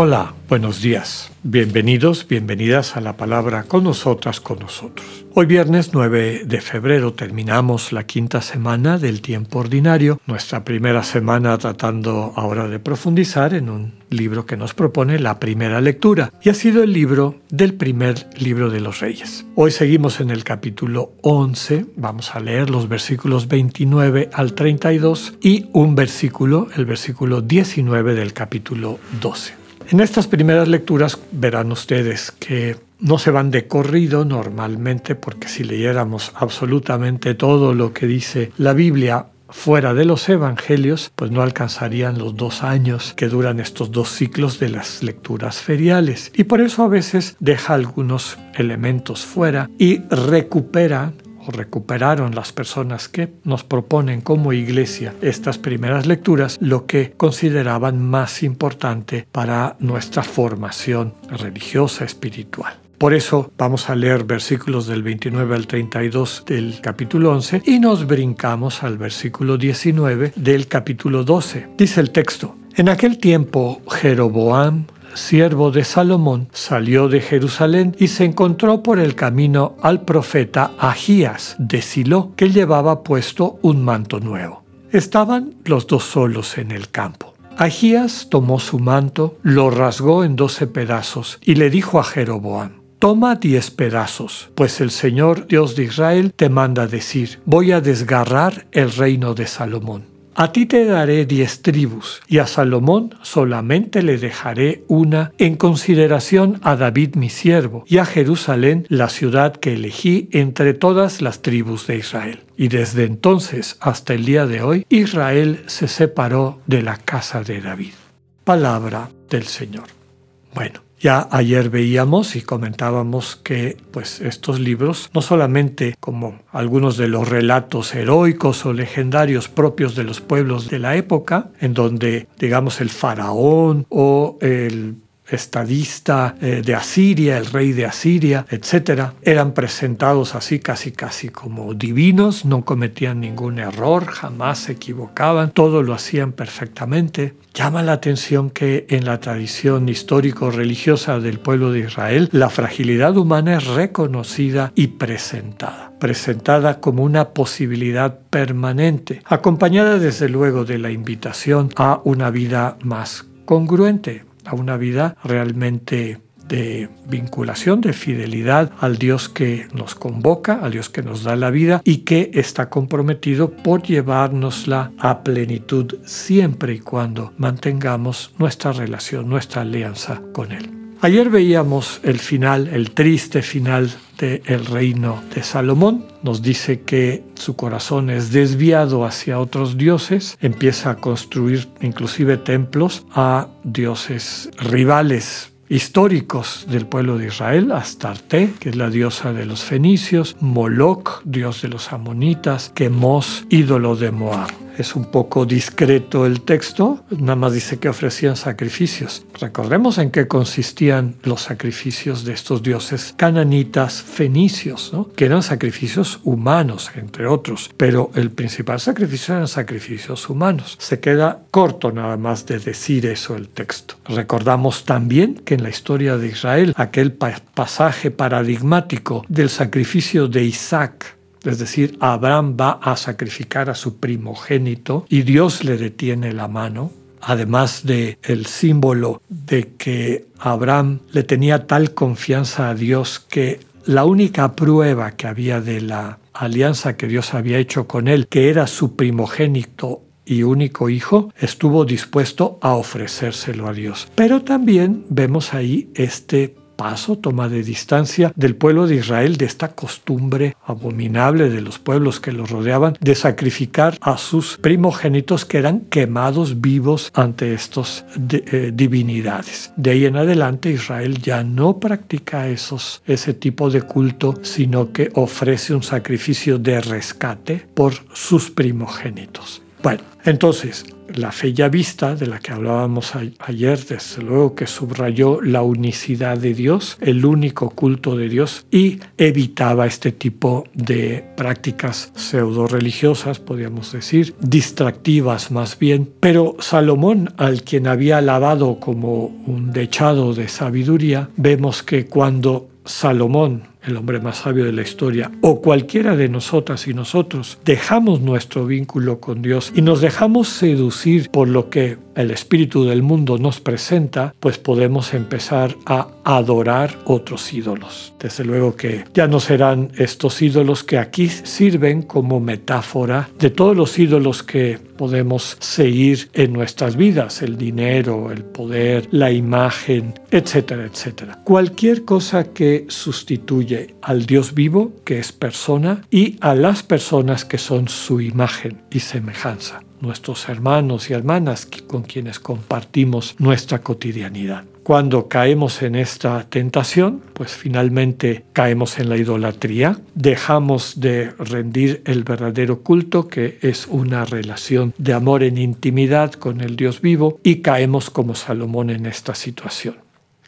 Hola, buenos días. Bienvenidos, bienvenidas a la palabra con nosotras, con nosotros. Hoy viernes 9 de febrero terminamos la quinta semana del tiempo ordinario, nuestra primera semana tratando ahora de profundizar en un libro que nos propone la primera lectura y ha sido el libro del primer libro de los reyes. Hoy seguimos en el capítulo 11, vamos a leer los versículos 29 al 32 y un versículo, el versículo 19 del capítulo 12. En estas primeras lecturas verán ustedes que no se van de corrido normalmente porque si leyéramos absolutamente todo lo que dice la Biblia fuera de los evangelios, pues no alcanzarían los dos años que duran estos dos ciclos de las lecturas feriales. Y por eso a veces deja algunos elementos fuera y recupera recuperaron las personas que nos proponen como iglesia estas primeras lecturas lo que consideraban más importante para nuestra formación religiosa espiritual. Por eso vamos a leer versículos del 29 al 32 del capítulo 11 y nos brincamos al versículo 19 del capítulo 12. Dice el texto, en aquel tiempo Jeroboam siervo de Salomón, salió de Jerusalén y se encontró por el camino al profeta Agías de Silo, que llevaba puesto un manto nuevo. Estaban los dos solos en el campo. Agías tomó su manto, lo rasgó en doce pedazos y le dijo a Jeroboam, Toma diez pedazos, pues el Señor Dios de Israel te manda decir, voy a desgarrar el reino de Salomón. A ti te daré diez tribus, y a Salomón solamente le dejaré una en consideración a David mi siervo, y a Jerusalén la ciudad que elegí entre todas las tribus de Israel. Y desde entonces hasta el día de hoy, Israel se separó de la casa de David. Palabra del Señor. Bueno, ya ayer veíamos y comentábamos que pues estos libros no solamente como algunos de los relatos heroicos o legendarios propios de los pueblos de la época, en donde digamos el faraón o el estadista eh, de Asiria, el rey de Asiria, etc., eran presentados así casi casi como divinos, no cometían ningún error, jamás se equivocaban, todo lo hacían perfectamente. Llama la atención que en la tradición histórico-religiosa del pueblo de Israel, la fragilidad humana es reconocida y presentada, presentada como una posibilidad permanente, acompañada desde luego de la invitación a una vida más congruente, a una vida realmente de vinculación, de fidelidad al Dios que nos convoca, al Dios que nos da la vida y que está comprometido por llevárnosla a plenitud siempre y cuando mantengamos nuestra relación, nuestra alianza con Él. Ayer veíamos el final, el triste final del reino de Salomón. Nos dice que su corazón es desviado hacia otros dioses, empieza a construir inclusive templos a dioses rivales históricos del pueblo de Israel, Astarte, que es la diosa de los fenicios, Moloch, dios de los amonitas, Quemos, ídolo de Moab. Es un poco discreto el texto, nada más dice que ofrecían sacrificios. Recordemos en qué consistían los sacrificios de estos dioses cananitas fenicios, que eran sacrificios humanos, entre otros, pero el principal sacrificio eran sacrificios humanos. Se queda corto nada más de decir eso el texto. Recordamos también que en la historia de Israel, aquel pasaje paradigmático del sacrificio de Isaac, es decir, Abraham va a sacrificar a su primogénito y Dios le detiene la mano, además de el símbolo de que Abraham le tenía tal confianza a Dios que la única prueba que había de la alianza que Dios había hecho con él, que era su primogénito y único hijo, estuvo dispuesto a ofrecérselo a Dios. Pero también vemos ahí este paso, toma de distancia del pueblo de Israel de esta costumbre abominable de los pueblos que los rodeaban de sacrificar a sus primogénitos que eran quemados vivos ante estas eh, divinidades. De ahí en adelante Israel ya no practica esos, ese tipo de culto, sino que ofrece un sacrificio de rescate por sus primogénitos. Bueno, entonces, la fe ya vista, de la que hablábamos ayer, desde luego que subrayó la unicidad de Dios, el único culto de Dios, y evitaba este tipo de prácticas pseudo religiosas, podríamos decir, distractivas más bien. Pero Salomón, al quien había alabado como un dechado de sabiduría, vemos que cuando Salomón el hombre más sabio de la historia, o cualquiera de nosotras y nosotros, dejamos nuestro vínculo con Dios y nos dejamos seducir por lo que el espíritu del mundo nos presenta, pues podemos empezar a adorar otros ídolos. Desde luego que ya no serán estos ídolos que aquí sirven como metáfora de todos los ídolos que podemos seguir en nuestras vidas, el dinero, el poder, la imagen, etcétera, etcétera. Cualquier cosa que al Dios vivo, que es persona, y a las personas que son su imagen y semejanza nuestros hermanos y hermanas con quienes compartimos nuestra cotidianidad. Cuando caemos en esta tentación, pues finalmente caemos en la idolatría, dejamos de rendir el verdadero culto, que es una relación de amor en intimidad con el Dios vivo, y caemos como Salomón en esta situación.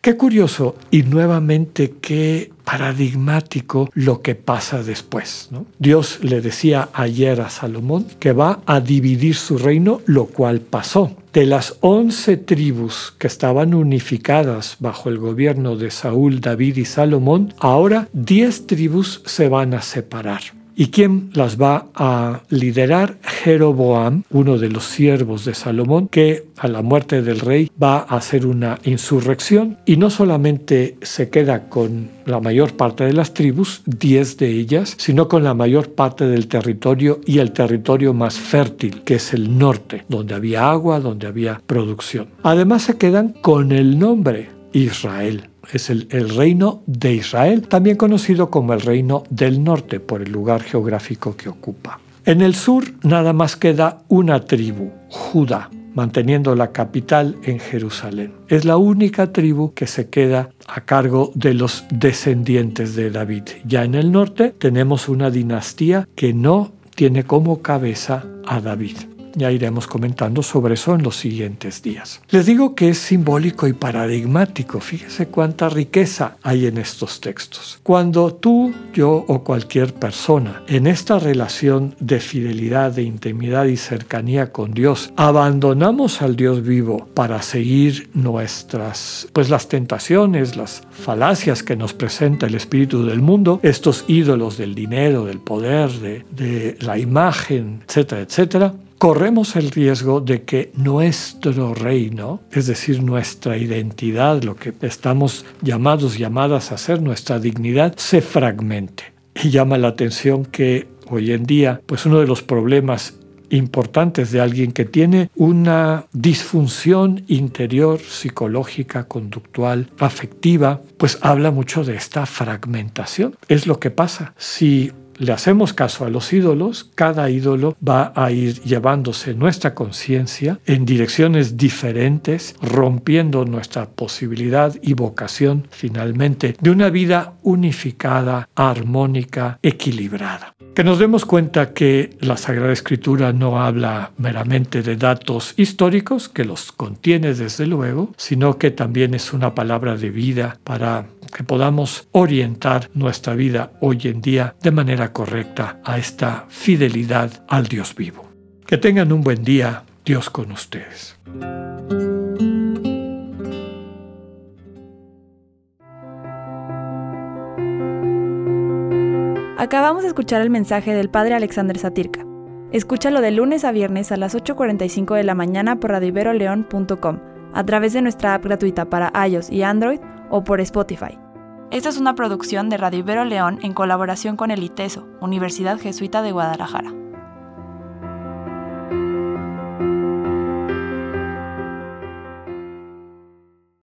Qué curioso y nuevamente qué paradigmático lo que pasa después. Dios le decía ayer a Salomón que va a dividir su reino, lo cual pasó. De las once tribus que estaban unificadas bajo el gobierno de Saúl, David y Salomón, ahora diez tribus se van a separar. ¿Y quién las va a liderar? Jeroboam, uno de los siervos de Salomón, que a la muerte del rey va a hacer una insurrección y no solamente se queda con la mayor parte de las tribus, diez de ellas, sino con la mayor parte del territorio y el territorio más fértil, que es el norte, donde había agua, donde había producción. Además se quedan con el nombre Israel es el, reino de Israel, también conocido como el reino del norte por el lugar geográfico que ocupa. En el sur nada más queda una tribu, Judá, manteniendo la capital en Jerusalén. Es la única tribu que se queda a cargo de los descendientes de David. Ya en el norte tenemos una dinastía que no tiene como cabeza a David. Ya iremos comentando sobre eso en los siguientes días. Les digo que es simbólico y paradigmático. Fíjese cuánta riqueza hay en estos textos. Cuando tú, yo o cualquier persona en esta relación de fidelidad, de intimidad y cercanía con Dios, abandonamos al Dios vivo para seguir nuestras, pues las tentaciones, las falacias que nos presenta el espíritu del mundo, estos ídolos del dinero, del poder, de, de la imagen, etcétera, etcétera, corremos el riesgo de que nuestro reino, es decir, nuestra identidad, lo que estamos llamados, llamadas a ser, nuestra dignidad, se fragmente. Y llama la atención que hoy en día, pues uno de los problemas importantes de alguien que tiene una disfunción interior, psicológica, conductual, afectiva, pues habla mucho de esta fragmentación. Es lo que pasa. Si le hacemos caso a los ídolos, cada ídolo va a ir llevándose nuestra conciencia en direcciones diferentes, rompiendo nuestra posibilidad y vocación finalmente de una vida unificada, armónica, equilibrada. Que nos demos cuenta que la Sagrada Escritura no habla meramente de datos históricos, que los contiene desde luego, sino que también es una palabra de vida para que podamos orientar nuestra vida hoy en día de manera correcta a esta fidelidad al Dios vivo. Que tengan un buen día, Dios con ustedes. Acabamos de escuchar el mensaje del Padre Alexander Satirka. Escúchalo de lunes a viernes a las 8.45 de la mañana por radiveroleón.com, a través de nuestra app gratuita para iOS y Android o por Spotify. Esta es una producción de Radio Ibero León en colaboración con el ITESO, Universidad Jesuita de Guadalajara.